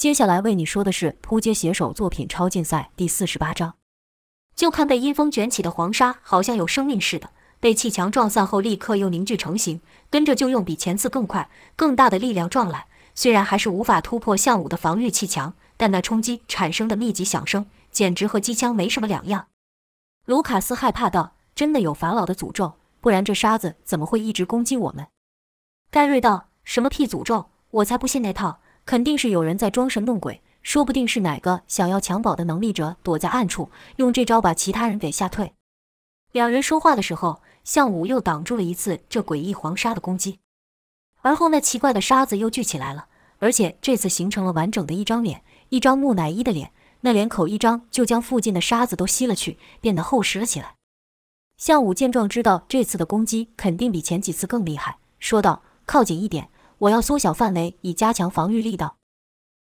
接下来为你说的是扑街写手作品超竞赛第四十八章。就看被阴风卷起的黄沙，好像有生命似的，被气墙撞散后，立刻又凝聚成型，跟着就用比前次更快、更大的力量撞来。虽然还是无法突破向武的防御气墙，但那冲击产生的密集响声，简直和机枪没什么两样。卢卡斯害怕道：“真的有法老的诅咒，不然这沙子怎么会一直攻击我们？”盖瑞道：“什么屁诅咒？我才不信那套！肯定是有人在装神弄鬼，说不定是哪个想要抢宝的能力者躲在暗处，用这招把其他人给吓退。”两人说话的时候，项武又挡住了一次这诡异黄沙的攻击，而后那奇怪的沙子又聚起来了，而且这次形成了完整的一张脸，一张木乃伊的脸。那脸口一张，就将附近的沙子都吸了去，变得厚实了起来。项武见状，知道这次的攻击肯定比前几次更厉害，说道：“靠紧一点，我要缩小范围，以加强防御力道。”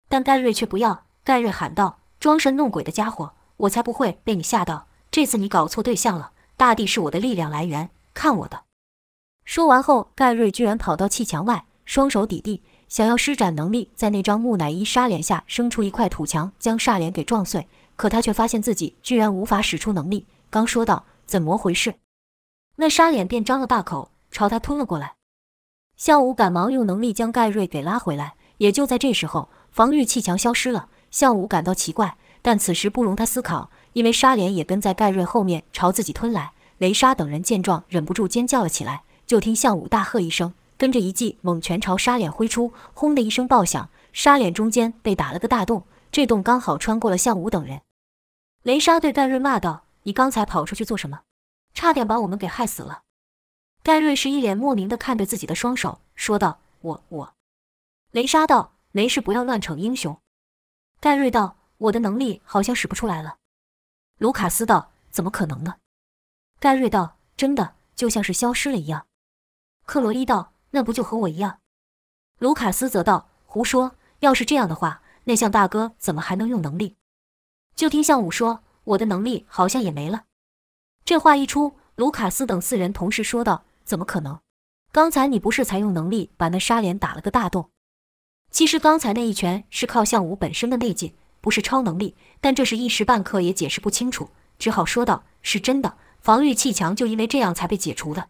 但盖瑞却不要。盖瑞喊道：“装神弄鬼的家伙，我才不会被你吓到！这次你搞错对象了，大地是我的力量来源，看我的！”说完后，盖瑞居然跑到砌墙外，双手抵地。想要施展能力，在那张木乃伊沙脸下生出一块土墙，将煞脸给撞碎。可他却发现自己居然无法使出能力。刚说道：“怎么回事？”那沙脸便张了大口，朝他吞了过来。项武赶忙用能力将盖瑞给拉回来。也就在这时候，防御气墙消失了。项武感到奇怪，但此时不容他思考，因为沙脸也跟在盖瑞后面朝自己吞来。雷莎等人见状，忍不住尖叫了起来。就听项武大喝一声。跟着一记猛拳朝沙脸挥出，轰的一声爆响，沙脸中间被打了个大洞，这洞刚好穿过了项武等人。雷莎对盖瑞骂道：“你刚才跑出去做什么？差点把我们给害死了。”盖瑞是一脸莫名的看着自己的双手，说道：“我我。”雷莎道：“没事，不要乱逞英雄。”盖瑞道：“我的能力好像使不出来了。”卢卡斯道：“怎么可能呢？”盖瑞道：“真的，就像是消失了一样。”克罗伊道。那不就和我一样？卢卡斯则道：“胡说！要是这样的话，那向大哥怎么还能用能力？”就听向武说：“我的能力好像也没了。”这话一出，卢卡斯等四人同时说道：“怎么可能？刚才你不是才用能力把那沙帘打了个大洞？其实刚才那一拳是靠向武本身的内劲，不是超能力。但这是一时半刻也解释不清楚，只好说道：是真的，防御气墙就因为这样才被解除的。”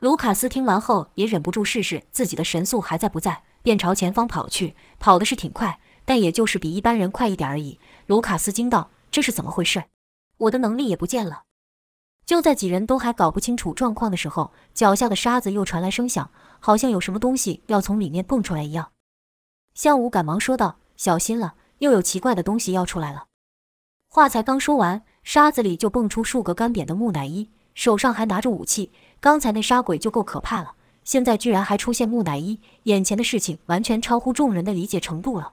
卢卡斯听完后也忍不住试试自己的神速还在不在，便朝前方跑去。跑的是挺快，但也就是比一般人快一点而已。卢卡斯惊道：“这是怎么回事？我的能力也不见了！”就在几人都还搞不清楚状况的时候，脚下的沙子又传来声响，好像有什么东西要从里面蹦出来一样。向武赶忙说道：“小心了，又有奇怪的东西要出来了。”话才刚说完，沙子里就蹦出数个干瘪的木乃伊，手上还拿着武器。刚才那杀鬼就够可怕了，现在居然还出现木乃伊，眼前的事情完全超乎众人的理解程度了。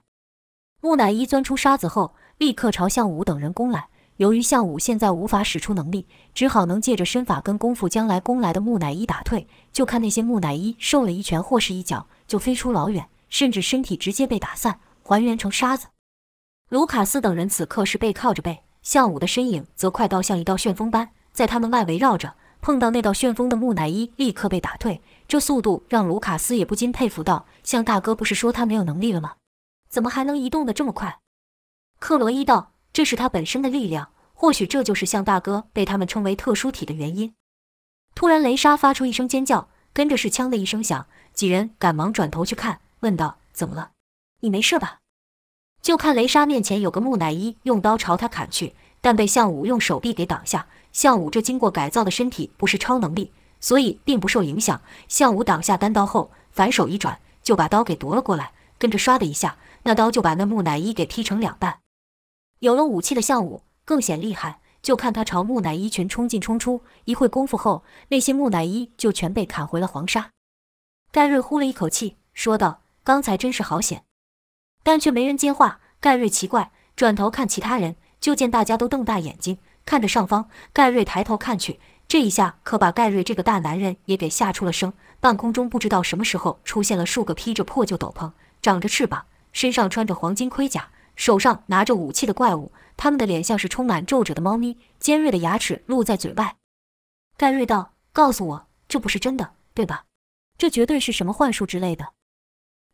木乃伊钻出沙子后，立刻朝向武等人攻来。由于项武现在无法使出能力，只好能借着身法跟功夫将来攻来的木乃伊打退。就看那些木乃伊受了一拳或是一脚，就飞出老远，甚至身体直接被打散，还原成沙子。卢卡斯等人此刻是背靠着背，项武的身影则快到像一道旋风般在他们外围绕着。碰到那道旋风的木乃伊立刻被打退，这速度让卢卡斯也不禁佩服道：“向大哥不是说他没有能力了吗？怎么还能移动的这么快？”克罗伊道：“这是他本身的力量，或许这就是向大哥被他们称为特殊体的原因。”突然，雷莎发出一声尖叫，跟着是枪的一声响，几人赶忙转头去看，问道：“怎么了？你没事吧？”就看雷莎面前有个木乃伊用刀朝他砍去，但被向武用手臂给挡下。项武这经过改造的身体不是超能力，所以并不受影响。项武挡下单刀后，反手一转，就把刀给夺了过来，跟着唰的一下，那刀就把那木乃伊给劈成两半。有了武器的项武更显厉害，就看他朝木乃伊群冲进冲出，一会功夫后，那些木乃伊就全被砍回了黄沙。盖瑞呼了一口气，说道：“刚才真是好险。”但却没人接话。盖瑞奇怪，转头看其他人，就见大家都瞪大眼睛。看着上方，盖瑞抬头看去，这一下可把盖瑞这个大男人也给吓出了声。半空中不知道什么时候出现了数个披着破旧斗篷、长着翅膀、身上穿着黄金盔甲、手上拿着武器的怪物。他们的脸像是充满皱褶的猫咪，尖锐的牙齿露在嘴外。盖瑞道：“告诉我，这不是真的，对吧？这绝对是什么幻术之类的。”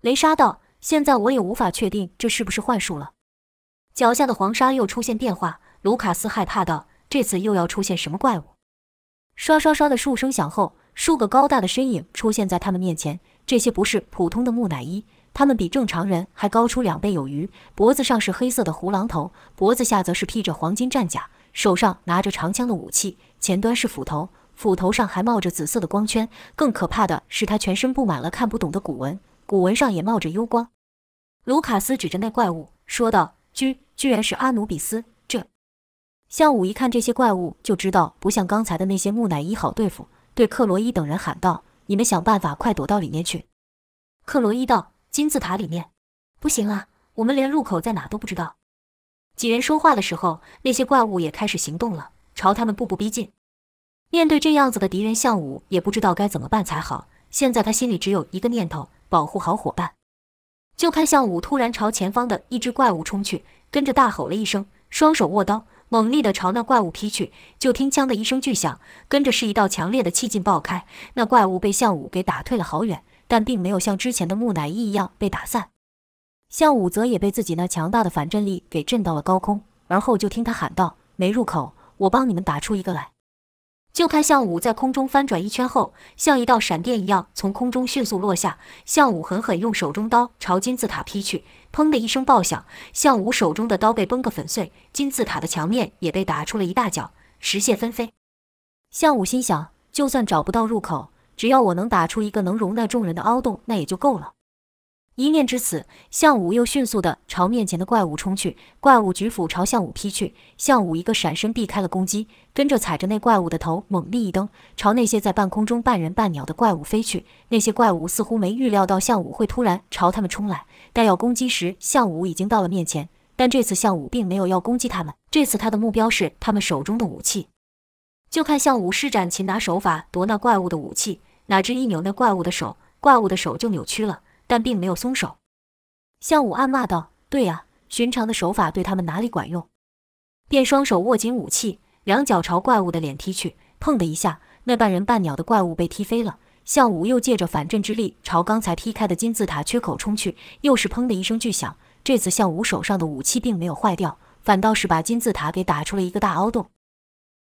雷莎道：“现在我也无法确定这是不是幻术了。脚下的黄沙又出现变化，卢卡斯害怕道：“这次又要出现什么怪物？”刷刷刷的数声响后，数个高大的身影出现在他们面前。这些不是普通的木乃伊，他们比正常人还高出两倍有余。脖子上是黑色的胡狼头，脖子下则是披着黄金战甲，手上拿着长枪的武器，前端是斧头，斧头上还冒着紫色的光圈。更可怕的是，他全身布满了看不懂的古文，古文上也冒着幽光。卢卡斯指着那怪物说道：“居，居然是阿努比斯！这……”向武一看这些怪物，就知道不像刚才的那些木乃伊好对付，对克罗伊等人喊道。你们想办法，快躲到里面去！克罗伊道：“金字塔里面，不行啊，我们连入口在哪都不知道。”几人说话的时候，那些怪物也开始行动了，朝他们步步逼近。面对这样子的敌人，项武也不知道该怎么办才好。现在他心里只有一个念头：保护好伙伴。就看项武突然朝前方的一只怪物冲去，跟着大吼了一声，双手握刀。猛力地朝那怪物劈去，就听“枪”的一声巨响，跟着是一道强烈的气劲爆开。那怪物被项武给打退了好远，但并没有像之前的木乃伊一样被打散。项武则也被自己那强大的反震力给震到了高空，而后就听他喊道：“没入口，我帮你们打出一个来。”就看项武在空中翻转一圈后，像一道闪电一样从空中迅速落下。项武狠狠用手中刀朝金字塔劈去，砰的一声爆响，项武手中的刀被崩个粉碎，金字塔的墙面也被打出了一大角，石屑纷飞。项武心想，就算找不到入口，只要我能打出一个能容纳众人的凹洞，那也就够了。一念至此，项武又迅速地朝面前的怪物冲去。怪物举斧朝项武劈去，项武一个闪身避开了攻击，跟着踩着那怪物的头猛力一蹬，朝那些在半空中半人半鸟的怪物飞去。那些怪物似乎没预料到项武会突然朝他们冲来，待要攻击时，项武已经到了面前。但这次项武并没有要攻击他们，这次他的目标是他们手中的武器。就看项武施展擒拿手法夺那怪物的武器，哪知一扭那怪物的手，怪物的手就扭曲了。但并没有松手，向武暗骂道：“对呀，寻常的手法对他们哪里管用？”便双手握紧武器，两脚朝怪物的脸踢去。砰的一下，那半人半鸟的怪物被踢飞了。向武又借着反震之力朝刚才踢开的金字塔缺口冲去，又是砰的一声巨响。这次向武手上的武器并没有坏掉，反倒是把金字塔给打出了一个大凹洞。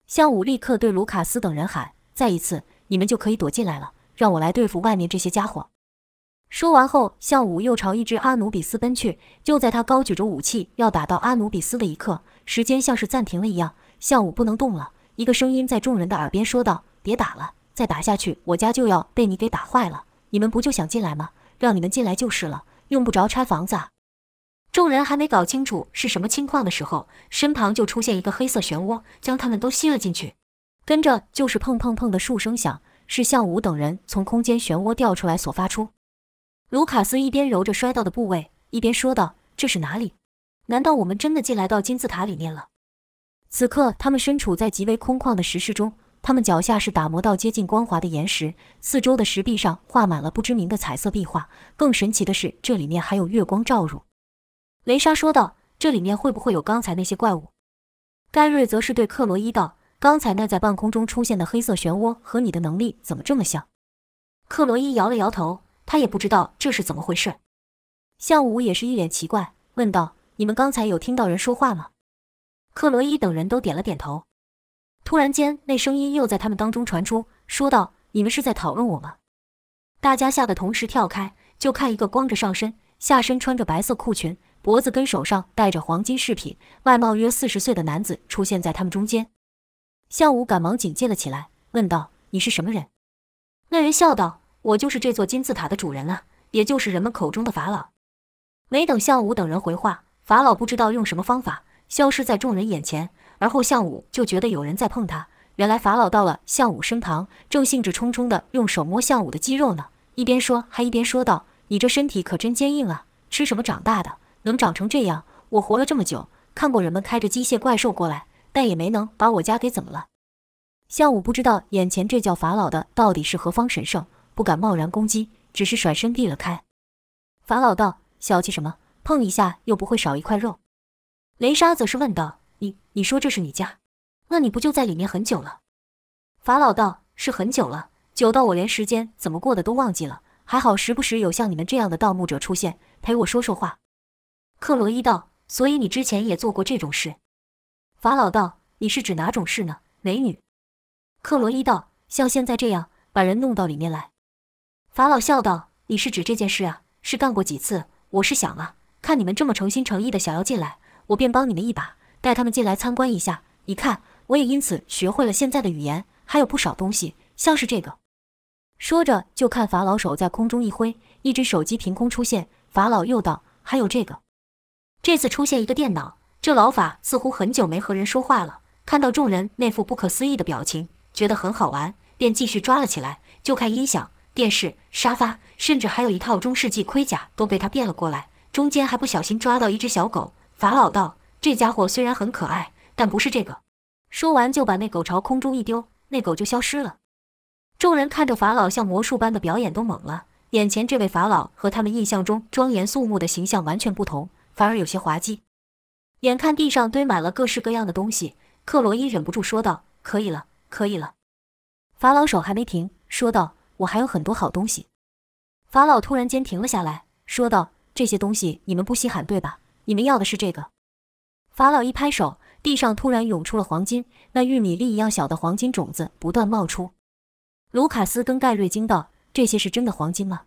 向武立刻对卢卡斯等人喊：“再一次，你们就可以躲进来了，让我来对付外面这些家伙。”说完后，项武又朝一只阿努比斯奔去。就在他高举着武器要打到阿努比斯的一刻，时间像是暂停了一样，项武不能动了。一个声音在众人的耳边说道：“别打了，再打下去，我家就要被你给打坏了。你们不就想进来吗？让你们进来就是了，用不着拆房子。”。众人还没搞清楚是什么情况的时候，身旁就出现一个黑色漩涡，将他们都吸了进去。跟着就是砰砰砰的数声响，是向武等人从空间漩涡掉出来所发出。卢卡斯一边揉着摔到的部位，一边说道：“这是哪里？难道我们真的进来到金字塔里面了？”此刻，他们身处在极为空旷的石室中，他们脚下是打磨到接近光滑的岩石，四周的石壁上画满了不知名的彩色壁画。更神奇的是，这里面还有月光照入。雷莎说道：“这里面会不会有刚才那些怪物？”盖瑞则是对克罗伊道：“刚才那在半空中出现的黑色漩涡和你的能力怎么这么像？”克罗伊摇了摇头。他也不知道这是怎么回事，向武也是一脸奇怪，问道：“你们刚才有听到人说话吗？”克罗伊等人都点了点头。突然间，那声音又在他们当中传出，说道：“你们是在讨论我吗？”大家吓得同时跳开，就看一个光着上身，下身穿着白色裤裙，脖子跟手上戴着黄金饰品，外貌约四十岁的男子出现在他们中间。项武赶忙警戒了起来，问道：“你是什么人？”那人笑道。我就是这座金字塔的主人了，也就是人们口中的法老。没等项武等人回话，法老不知道用什么方法消失在众人眼前，而后项武就觉得有人在碰他。原来法老到了项武身旁，正兴致冲冲地用手摸项武的肌肉呢，一边说还一边说道：“你这身体可真坚硬啊，吃什么长大的，能长成这样？我活了这么久，看过人们开着机械怪兽过来，但也没能把我家给怎么了。”项武不知道眼前这叫法老的到底是何方神圣。不敢贸然攻击，只是甩身避了开。法老道：“小气什么？碰一下又不会少一块肉。”雷莎则是问道：“你你说这是你家？那你不就在里面很久了？”法老道：“是很久了，久到我连时间怎么过的都忘记了。还好时不时有像你们这样的盗墓者出现，陪我说说话。克罗伊道：“所以你之前也做过这种事？”法老道：“你是指哪种事呢，美女？”克罗伊道：“像现在这样，把人弄到里面来。”法老笑道：“你是指这件事啊？是干过几次？我是想啊，看你们这么诚心诚意的想要进来，我便帮你们一把，带他们进来参观一下。你看，我也因此学会了现在的语言，还有不少东西，像是这个。”说着，就看法老手在空中一挥，一只手机凭空出现。法老又道：“还有这个。”这次出现一个电脑，这老法似乎很久没和人说话了。看到众人那副不可思议的表情，觉得很好玩，便继续抓了起来。就看音响、电视、沙发，甚至还有一套中世纪盔甲都被他变了过来。中间还不小心抓到一只小狗。法老道：“这家伙虽然很可爱，但不是这个。”说完就把那狗朝空中一丢，那狗就消失了。众人看着法老像魔术般的表演，都懵了。眼前这位法老和他们印象中庄严肃穆的形象完全不同，反而有些滑稽。眼看地上堆满了各式各样的东西，克罗伊忍不住说道：“可以了，可以了。”法老手还没停，说道：“我还有很多好东西。”法老突然间停了下来，说道：“这些东西你们不稀罕对吧？你们要的是这个。”法老一拍手，地上突然涌出了黄金，那玉米粒一样小的黄金种子不断冒出。卢卡斯跟盖瑞惊道：“这些是真的黄金吗？”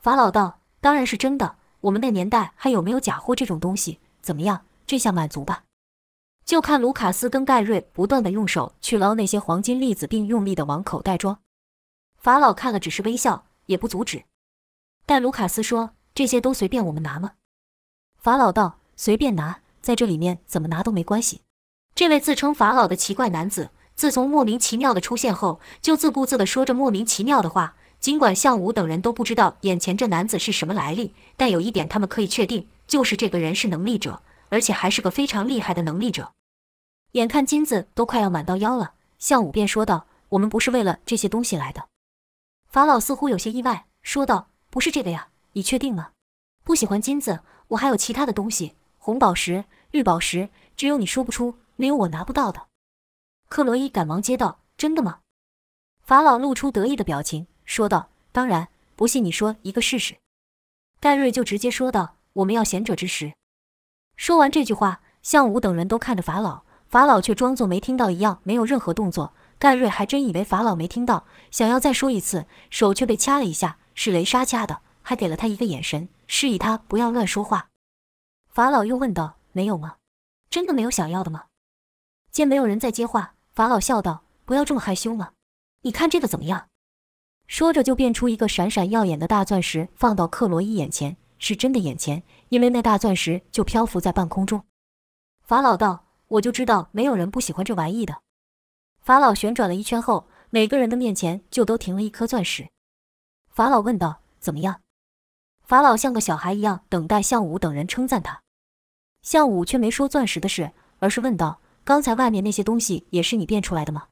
法老道：“当然是真的。我们那年代还有没有假货这种东西？怎么样，这下满足吧？”就看卢卡斯跟盖瑞不断的用手去捞那些黄金粒子，并用力的往口袋装。法老看了，只是微笑，也不阻止。但卢卡斯说：“这些都随便我们拿吗？”法老道：“随便拿，在这里面怎么拿都没关系。”这位自称法老的奇怪男子。自从莫名其妙的出现后，就自顾自地说着莫名其妙的话。尽管向武等人都不知道眼前这男子是什么来历，但有一点他们可以确定，就是这个人是能力者，而且还是个非常厉害的能力者。眼看金子都快要满到腰了，向武便说道：“我们不是为了这些东西来的。”法老似乎有些意外，说道：“不是这个呀，你确定吗？不喜欢金子，我还有其他的东西，红宝石、绿宝石，只有你说不出，没有我拿不到的。”克罗伊赶忙接道：“真的吗？”法老露出得意的表情，说道：“当然，不信你说一个试试。”盖瑞就直接说道：“我们要贤者之石。”说完这句话，向武等人都看着法老，法老却装作没听到一样，没有任何动作。盖瑞还真以为法老没听到，想要再说一次，手却被掐了一下，是雷莎掐的，还给了他一个眼神，示意他不要乱说话。法老又问道：“没有吗？真的没有想要的吗？”见没有人再接话。法老笑道：“不要这么害羞嘛，你看这个怎么样？”说着就变出一个闪闪耀眼的大钻石，放到克罗伊眼前，是真的眼前，因为那大钻石就漂浮在半空中。法老道：“我就知道没有人不喜欢这玩意的。”法老旋转了一圈后，每个人的面前就都停了一颗钻石。法老问道：“怎么样？”法老像个小孩一样等待项武等人称赞他，项武却没说钻石的事，而是问道。刚才外面那些东西也是你变出来的吗？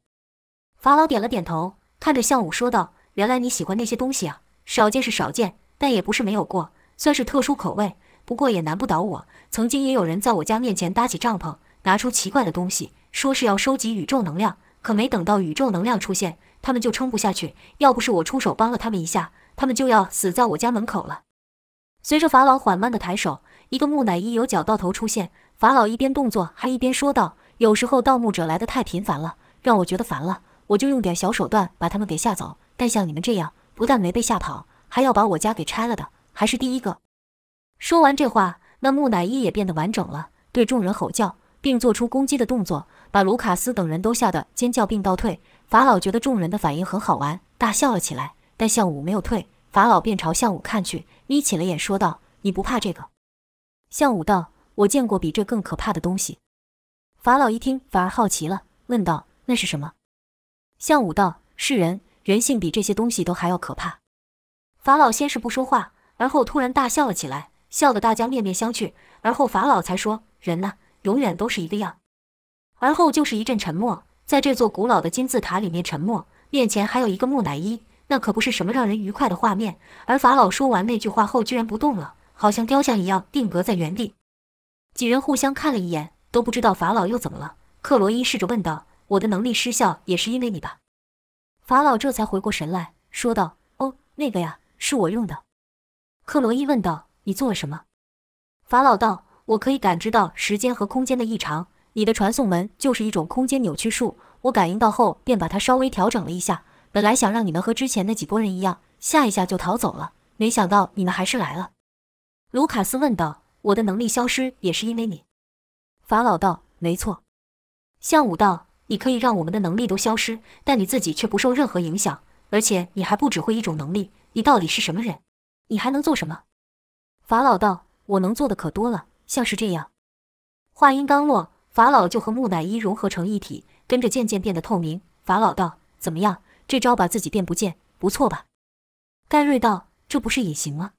法老点了点头，看着项武说道：“原来你喜欢那些东西啊，少见是少见，但也不是没有过，算是特殊口味。不过也难不倒我。曾经也有人在我家面前搭起帐篷，拿出奇怪的东西，说是要收集宇宙能量。可没等到宇宙能量出现，他们就撑不下去。要不是我出手帮了他们一下，他们就要死在我家门口了。”随着法老缓慢的抬手，一个木乃伊由脚到头出现。法老一边动作，还一边说道。有时候盗墓者来的太频繁了，让我觉得烦了，我就用点小手段把他们给吓走。但像你们这样，不但没被吓跑，还要把我家给拆了的，还是第一个。说完这话，那木乃伊也变得完整了，对众人吼叫，并做出攻击的动作，把卢卡斯等人都吓得尖叫并倒退。法老觉得众人的反应很好玩，大笑了起来。但项武没有退，法老便朝项武看去，眯起了眼，说道：“你不怕这个？”项武道：“我见过比这更可怕的东西。”法老一听，反而好奇了，问道：“那是什么？”项武道：“是人，人性比这些东西都还要可怕。”法老先是不说话，而后突然大笑了起来，笑得大家面面相觑。而后法老才说：“人呢，永远都是一个样。”而后就是一阵沉默，在这座古老的金字塔里面沉默。面前还有一个木乃伊，那可不是什么让人愉快的画面。而法老说完那句话后，居然不动了，好像雕像一样定格在原地。几人互相看了一眼。都不知道法老又怎么了。克罗伊试着问道：“我的能力失效也是因为你吧？”法老这才回过神来说道：“哦，那个呀，是我用的。克罗伊问道：“你做了什么？”法老道：“我可以感知到时间和空间的异常。你的传送门就是一种空间扭曲术，我感应到后便把它稍微调整了一下。本来想让你们和之前那几拨人一样，吓一下就逃走了，没想到你们还是来了。”卢卡斯问道：“我的能力消失也是因为你？”法老道：“没错。”向武道：“你可以让我们的能力都消失，但你自己却不受任何影响，而且你还不只会一种能力，你到底是什么人？你还能做什么？”法老道：“我能做的可多了，像是这样。”话音刚落，法老就和木乃伊融合成一体，跟着渐渐变得透明。法老道：“怎么样？这招把自己变不见，不错吧？”盖瑞道：“这不是隐形吗？”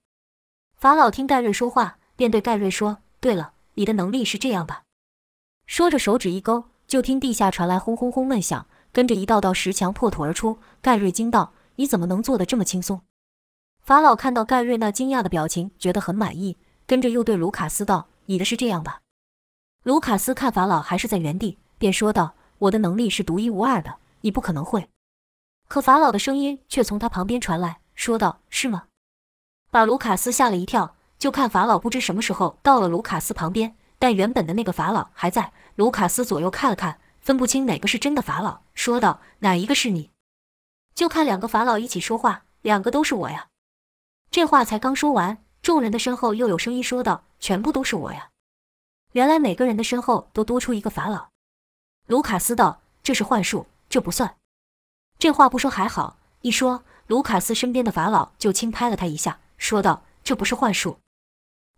法老听盖瑞说话，便对盖瑞说：“对了，你的能力是这样吧？”说着手指一勾。就听地下传来轰轰轰闷响，跟着一道道石墙破土而出。盖瑞惊道：“你怎么能做的这么轻松？”法老看到盖瑞那惊讶的表情，觉得很满意，跟着又对卢卡斯道：“你的是这样吧？”卢卡斯看法老还是在原地，便说道：“我的能力是独一无二的，你不可能会。”可法老的声音却从他旁边传来，说道：“是吗？”把卢卡斯吓了一跳。就看法老不知什么时候到了卢卡斯旁边，但原本的那个法老还在。卢卡斯左右看了看，分不清哪个是真的法老，说道：“哪一个是你？就看两个法老一起说话，两个都是我呀。”这话才刚说完，众人的身后又有声音说道：“全部都是我呀！”原来每个人的身后都多出一个法老。卢卡斯道：“这是幻术，这不算。”这话不说还好，一说，卢卡斯身边的法老就轻拍了他一下，说道：“这不是幻术。”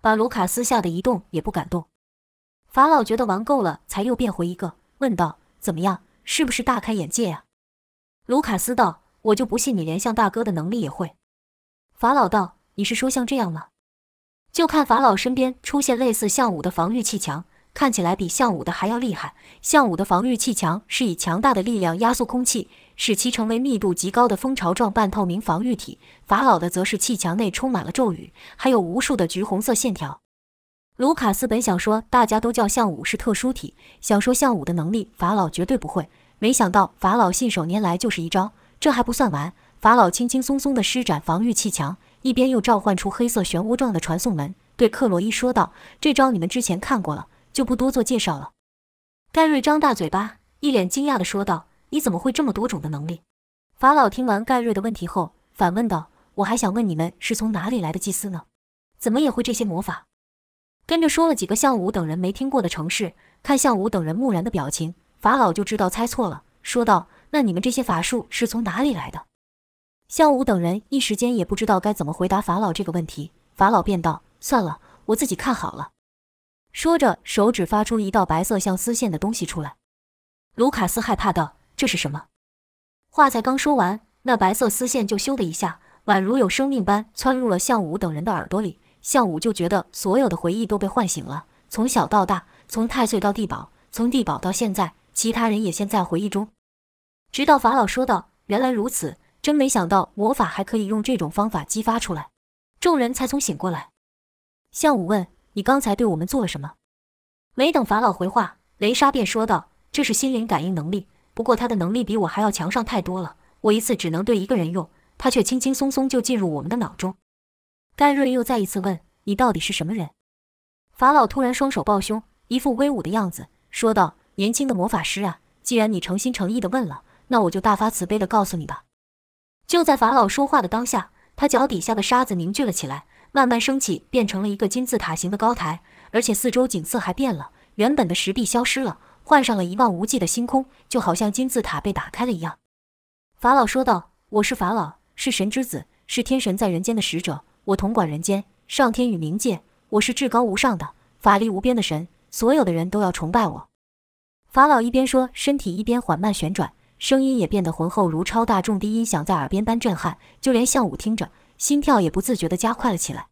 把卢卡斯吓得一动也不敢动。法老觉得玩够了，才又变回一个，问道：“怎么样，是不是大开眼界呀？”卢卡斯道：“我就不信你连像大哥的能力也会。”法老道：“你是说像这样吗？”就看法老身边出现类似项武的防御气墙，看起来比项武的还要厉害。项武的防御气墙是以强大的力量压缩空气，使其成为密度极高的蜂巢状半透明防御体。法老的则是气墙内充满了咒语，还有无数的橘红色线条。卢卡斯本想说大家都叫项武是特殊体，想说项武的能力法老绝对不会，没想到法老信手拈来就是一招。这还不算完，法老轻轻松松地施展防御气墙，一边又召唤出黑色漩涡状的传送门，对克洛伊说道：“这招你们之前看过了，就不多做介绍了。”盖瑞张大嘴巴，一脸惊讶地说道：“你怎么会这么多种的能力？”法老听完盖瑞的问题后，反问道：“我还想问你们是从哪里来的祭司呢？怎么也会这些魔法？”跟着说了几个项武等人没听过的城市，看向武等人木然的表情，法老就知道猜错了，说道：“那你们这些法术是从哪里来的？”项武等人一时间也不知道该怎么回答法老这个问题，法老便道：“算了，我自己看好了。”说着，手指发出一道白色像丝线的东西出来。卢卡斯害怕道：“这是什么？”话才刚说完，那白色丝线就咻的一下，宛如有生命般窜入了项武等人的耳朵里。项武就觉得所有的回忆都被唤醒了，从小到大，从太岁到地宝，从地宝到现在，其他人也陷在回忆中。直到法老说道：“原来如此，真没想到魔法还可以用这种方法激发出来。”众人才从醒过来。项武问：“你刚才对我们做了什么？”没等法老回话，雷莎便说道：“这是心灵感应能力，不过他的能力比我还要强上太多了。我一次只能对一个人用，他却轻轻松松就进入我们的脑中。”盖瑞又再一次问：“你到底是什么人？”法老突然双手抱胸，一副威武的样子，说道：“年轻的魔法师啊，既然你诚心诚意的问了，那我就大发慈悲的告诉你吧。”就在法老说话的当下，他脚底下的沙子凝聚了起来，慢慢升起，变成了一个金字塔形的高台，而且四周景色还变了，原本的石壁消失了，换上了一望无际的星空，就好像金字塔被打开了一样。法老说道：“我是法老，是神之子，是天神在人间的使者。”我统管人间，上天与冥界。我是至高无上的、法力无边的神，所有的人都要崇拜我。法老一边说，身体一边缓慢旋转，声音也变得浑厚，如超大重低音响在耳边般震撼。就连向武听着，心跳也不自觉地加快了起来。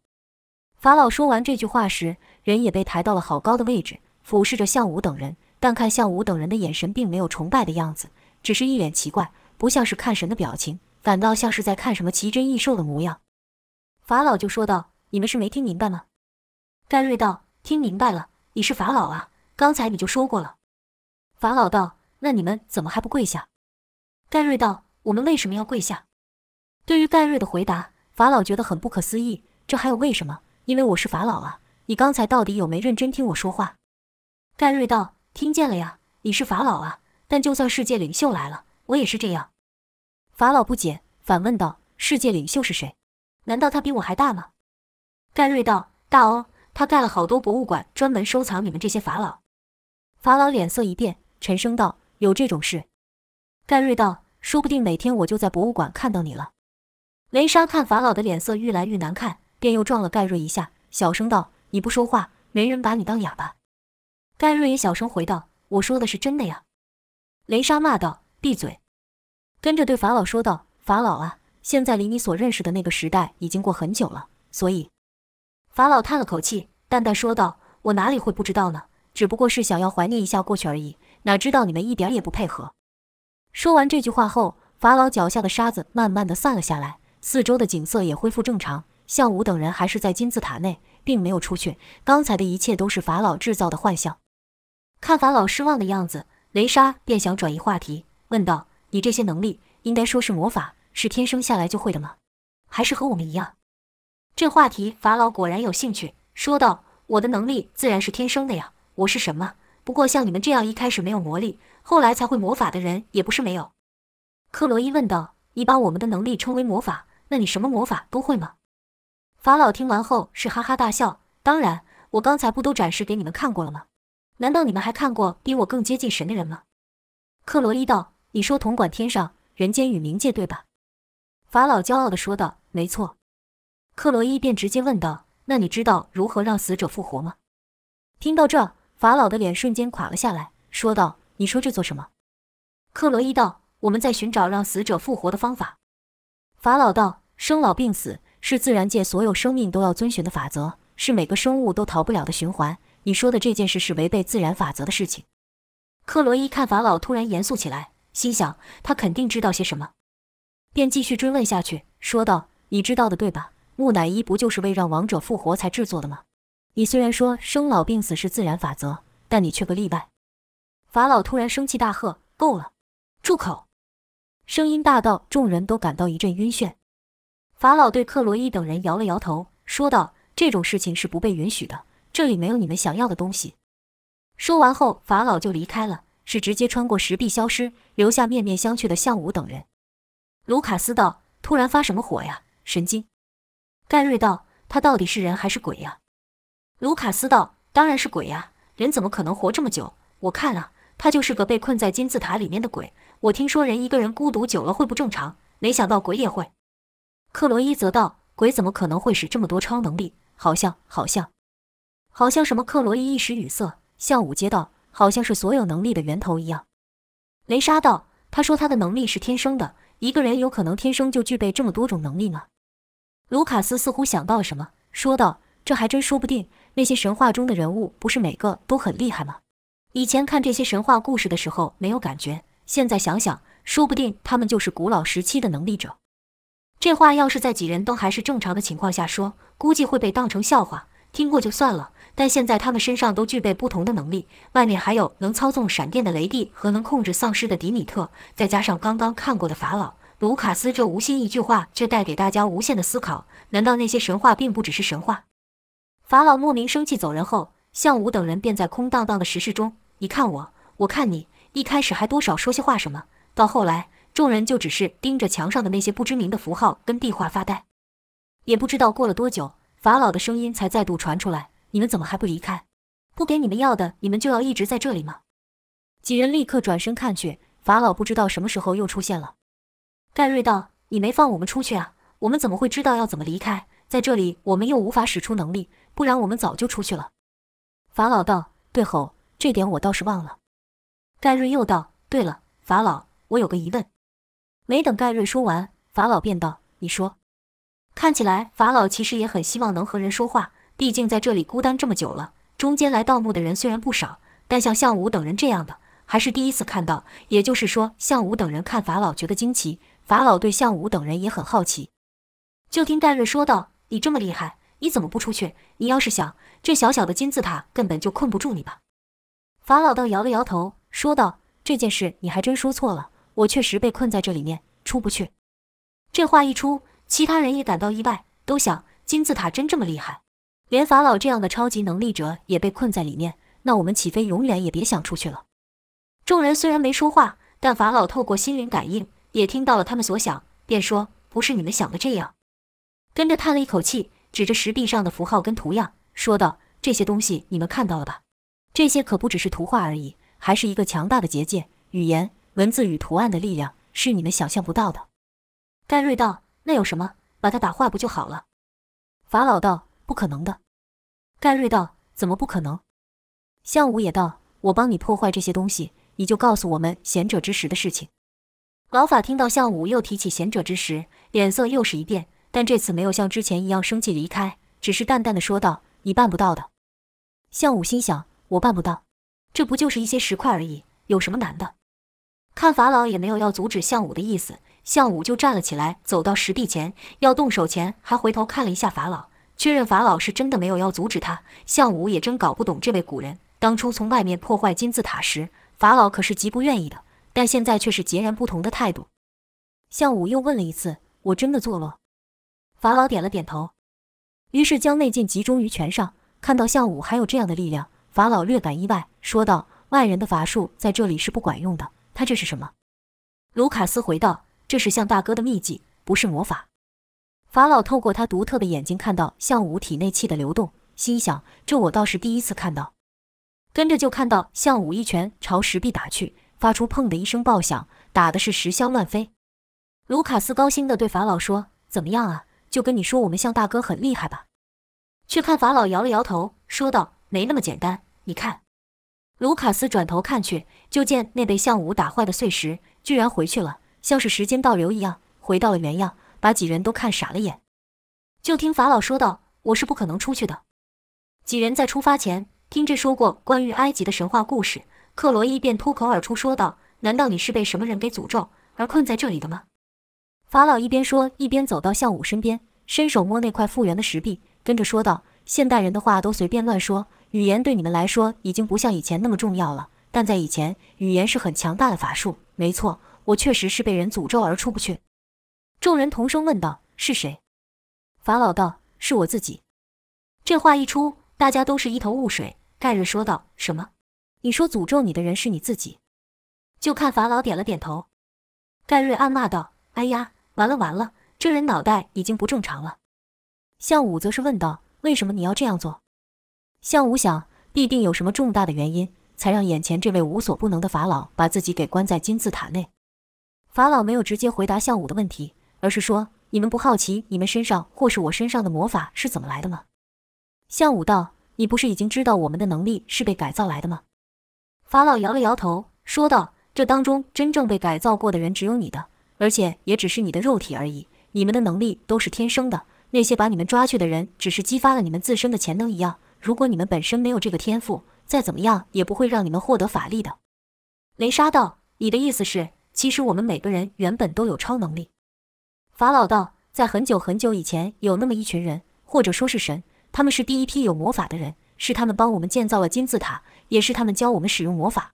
法老说完这句话时，人也被抬到了好高的位置，俯视着向武等人。但看向武等人的眼神，并没有崇拜的样子，只是一脸奇怪，不像是看神的表情，反倒像是在看什么奇珍异兽的模样。法老就说道：“你们是没听明白吗？”盖瑞道：“听明白了，你是法老啊，刚才你就说过了。”法老道：“那你们怎么还不跪下？”盖瑞道：“我们为什么要跪下？”对于盖瑞的回答，法老觉得很不可思议，这还有为什么？因为我是法老啊！你刚才到底有没认真听我说话？盖瑞道：“听见了呀，你是法老啊！但就算世界领袖来了，我也是这样。”法老不解，反问道：“世界领袖是谁？难道他比我还大吗？”盖瑞道：“大哦，他盖了好多博物馆，专门收藏你们这些法老。”法老脸色一变，沉声道：“有这种事？”盖瑞道：“说不定哪天我就在博物馆看到你了。”雷莎看法老的脸色愈来愈难看，便又撞了盖瑞一下，小声道：“你不说话，没人把你当哑巴。”盖瑞也小声回道：“我说的是真的呀。”雷莎骂道：“闭嘴！”跟着对法老说道：“法老啊，现在离你所认识的那个时代已经过很久了，所以……”法老叹了口气，淡淡说道：“我哪里会不知道呢？只不过是想要怀念一下过去而已。哪知道你们一点也不配合。”说完这句话后，法老脚下的沙子慢慢的散了下来。四周的景色也恢复正常，项武等人还是在金字塔内，并没有出去。刚才的一切都是法老制造的幻象。看法老失望的样子，雷莎便想转移话题，问道：“你这些能力，应该说是魔法，是天生下来就会的吗？还是和我们一样？”这话题，法老果然有兴趣，说道：“我的能力自然是天生的呀。我是什么？不过像你们这样一开始没有魔力，后来才会魔法的人，也不是没有。”克罗伊问道：“你把我们的能力称为魔法？”那你什么魔法都会吗？法老听完后是哈哈大笑。当然，我刚才不都展示给你们看过了吗？难道你们还看过比我更接近神的人吗？克罗伊道：“你说统管天上、人间与冥界，对吧？”法老骄傲地说道：“没错。”克罗伊便直接问道：“那你知道如何让死者复活吗？”听到这，法老的脸瞬间垮了下来，说道：“你说这做什么？”克罗伊道：“我们在寻找让死者复活的方法。”法老道：“生老病死是自然界所有生命都要遵循的法则，是每个生物都逃不了的循环。你说的这件事是违背自然法则的事情。”克罗伊看法老突然严肃起来，心想他肯定知道些什么，便继续追问下去，说道：“你知道的对吧？木乃伊不就是为让亡者复活才制作的吗？你虽然说生老病死是自然法则，但你却个例外。”法老突然生气大喝：“够了，住口！”声音大到众人都感到一阵晕眩。法老对克罗伊等人摇了摇头，说道：“这种事情是不被允许的，这里没有你们想要的东西。”说完后，法老就离开了，是直接穿过石壁消失，留下面面相觑的项武等人。卢卡斯道：“突然发什么火呀？神经！”盖瑞道：“他到底是人还是鬼呀？”卢卡斯道：“当然是鬼呀，人怎么可能活这么久？我看啊，他就是个被困在金字塔里面的鬼。”我听说人一个人孤独久了会不正常，没想到鬼也会。克罗伊则道：“鬼怎么可能会使这么多超能力？好像，好像，好像什么？”克罗伊一时语塞，向武接道：“好像是所有能力的源头一样。”雷莎道：“他说他的能力是天生的，一个人有可能天生就具备这么多种能力吗？”卢卡斯似乎想到了什么，说道：“这还真说不定。那些神话中的人物不是每个都很厉害吗？以前看这些神话故事的时候没有感觉。”现在想想，说不定他们就是古老时期的能力者。这话要是在几人都还是正常的情况下说，估计会被当成笑话，听过就算了。但现在他们身上都具备不同的能力，外面还有能操纵闪电的雷帝和能控制丧尸的迪米特，再加上刚刚看过的法老卢卡斯，这无心一句话却带给大家无限的思考。难道那些神话并不只是神话？法老莫名生气走人后，项武等人便在空荡荡的石室中，你看我，我看你。一开始还多少说些话什么，到后来众人就只是盯着墙上的那些不知名的符号跟壁画发呆。也不知道过了多久，法老的声音才再度传出来：“你们怎么还不离开？不给你们要的，你们就要一直在这里吗？”几人立刻转身看去，法老不知道什么时候又出现了。盖瑞道：“你没放我们出去啊？我们怎么会知道要怎么离开？在这里我们又无法使出能力，不然我们早就出去了。”法老道：“对吼，这点我倒是忘了。”盖瑞又道：“对了，法老，我有个疑问。”没等盖瑞说完，法老便道：“你说。”看起来法老其实也很希望能和人说话，毕竟在这里孤单这么久了。中间来盗墓的人虽然不少，但像项武等人这样的还是第一次看到。也就是说，项武等人看法老觉得惊奇，法老对项武等人也很好奇。就听盖瑞说道：“你这么厉害，你怎么不出去？你要是想，这小小的金字塔根本就困不住你吧？”法老道摇了摇头。说道：“这件事你还真说错了，我确实被困在这里面，出不去。”这话一出，其他人也感到意外，都想金字塔真这么厉害？连法老这样的超级能力者也被困在里面，那我们起飞永远也别想出去了。众人虽然没说话，但法老透过心灵感应也听到了他们所想，便说：“不是你们想的这样。”跟着叹了一口气，指着石壁上的符号跟图样，说道：“这些东西你们看到了吧？这些可不只是图画而已，还是一个强大的结界，语言、文字与图案的力量是你们想象不到的。”盖瑞道：“那有什么？把它打坏不就好了？”法老道：“不可能的。”盖瑞道：“怎么不可能？”向武也道：“我帮你破坏这些东西。”你就告诉我们贤者之石的事情。老法听到向武又提起贤者之石，脸色又是一变，但这次没有像之前一样生气离开，只是淡淡的说道：“你办不到的。”项武心想：我办不到，这不就是一些石块而已，有什么难的？看法老也没有要阻止项武的意思，项武就站了起来，走到石壁前要动手前，还回头看了一下法老，确认法老是真的没有要阻止他。项武也真搞不懂这位古人当初从外面破坏金字塔时。法老可是极不愿意的，但现在却是截然不同的态度。项武又问了一次：“我真的做了？”法老点了点头，于是将内劲集中于拳上。看到项武还有这样的力量，法老略感意外，说道：“外人的法术在这里是不管用的。他这是什么？”卢卡斯回道：“这是向大哥的秘籍，不是魔法。”法老透过他独特的眼睛看到项武体内气的流动，心想：“这我倒是第一次看到。”跟着就看到项武一拳朝石壁打去，发出砰的一声爆响，打的是石箱乱飞。卢卡斯高兴地对法老说：“怎么样啊？就跟你说，我们向大哥很厉害吧？”却看法老摇了摇头，说道：“没那么简单。你看。”卢卡斯转头看去，就见那被项武打坏的碎石居然回去了，像是时间倒流一样，回到了原样，把几人都看傻了眼。就听法老说道：“我是不可能出去的。”几人在出发前。听着说过关于埃及的神话故事，克罗伊便脱口而出说道：“难道你是被什么人给诅咒而困在这里的吗？”法老一边说，一边走到项武身边，伸手摸那块复原的石壁，跟着说道：“现代人的话都随便乱说，语言对你们来说已经不像以前那么重要了。但在以前，语言是很强大的法术。没错，我确实是被人诅咒而出不去。”众人同声问道：“是谁？”法老道：“是我自己。”这话一出。大家都是一头雾水。盖瑞说道：“什么？你说诅咒你的人是你自己？”就看法老点了点头。盖瑞暗骂道：“哎呀，完了完了，这人脑袋已经不正常了。”项武则是问道：“为什么你要这样做？”项武想，必定有什么重大的原因，才让眼前这位无所不能的法老把自己给关在金字塔内。法老没有直接回答项武的问题，而是说：“你们不好奇你们身上或是我身上的魔法是怎么来的吗？”项武道：“你不是已经知道我们的能力是被改造来的吗？”法老摇了摇头，说道：“这当中真正被改造过的人只有你的，而且也只是你的肉体而已。你们的能力都是天生的，那些把你们抓去的人只是激发了你们自身的潜能一样。如果你们本身没有这个天赋，再怎么样也不会让你们获得法力的。”雷莎道：“你的意思是，其实我们每个人原本都有超能力？”法老道：“在很久很久以前，有那么一群人，或者说是神。”他们是第一批有魔法的人，是他们帮我们建造了金字塔，也是他们教我们使用魔法。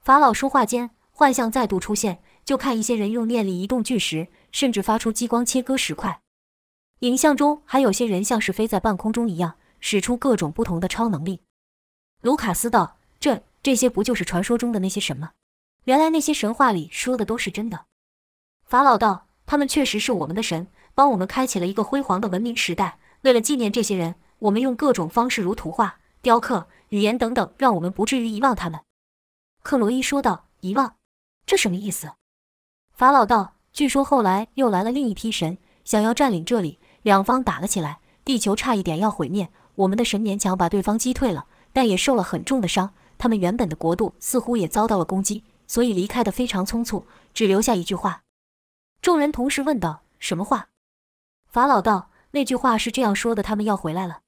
法老说话间，幻象再度出现，就看一些人用念力移动巨石，甚至发出激光切割石块。影像中还有些人像是飞在半空中一样，使出各种不同的超能力。卢卡斯道：“这这些不就是传说中的那些神吗？原来那些神话里说的都是真的。”法老道：“他们确实是我们的神，帮我们开启了一个辉煌的文明时代。”为了纪念这些人，我们用各种方式，如图画、雕刻、语言等等，让我们不至于遗忘他们。”克罗伊说道。“遗忘？这什么意思？”法老道：“据说后来又来了另一批神，想要占领这里，两方打了起来，地球差一点要毁灭。我们的神勉强把对方击退了，但也受了很重的伤。他们原本的国度似乎也遭到了攻击，所以离开的非常匆促，只留下一句话。”众人同时问道：“什么话？”法老道。那句话是这样说的：他们要回来了。